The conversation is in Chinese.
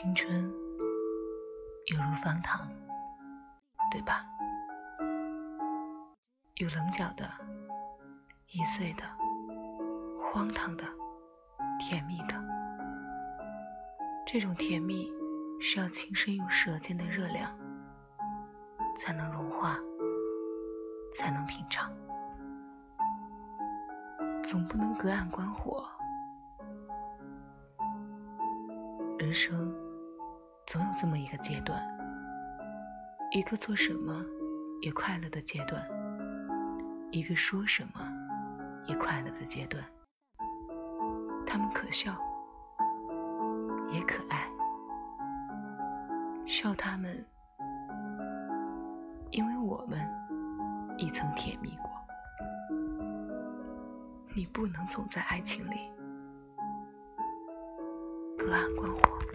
青春犹如方糖，对吧？有棱角的、易碎的、荒唐的、甜蜜的。这种甜蜜是要亲身用舌尖的热量才能融化，才能品尝。总不能隔岸观火。人生总有这么一个阶段，一个做什么也快乐的阶段，一个说什么也快乐的阶段。他们可笑，也可爱。笑他们，因为我们亦曾甜蜜过。你不能总在爱情里隔岸观火。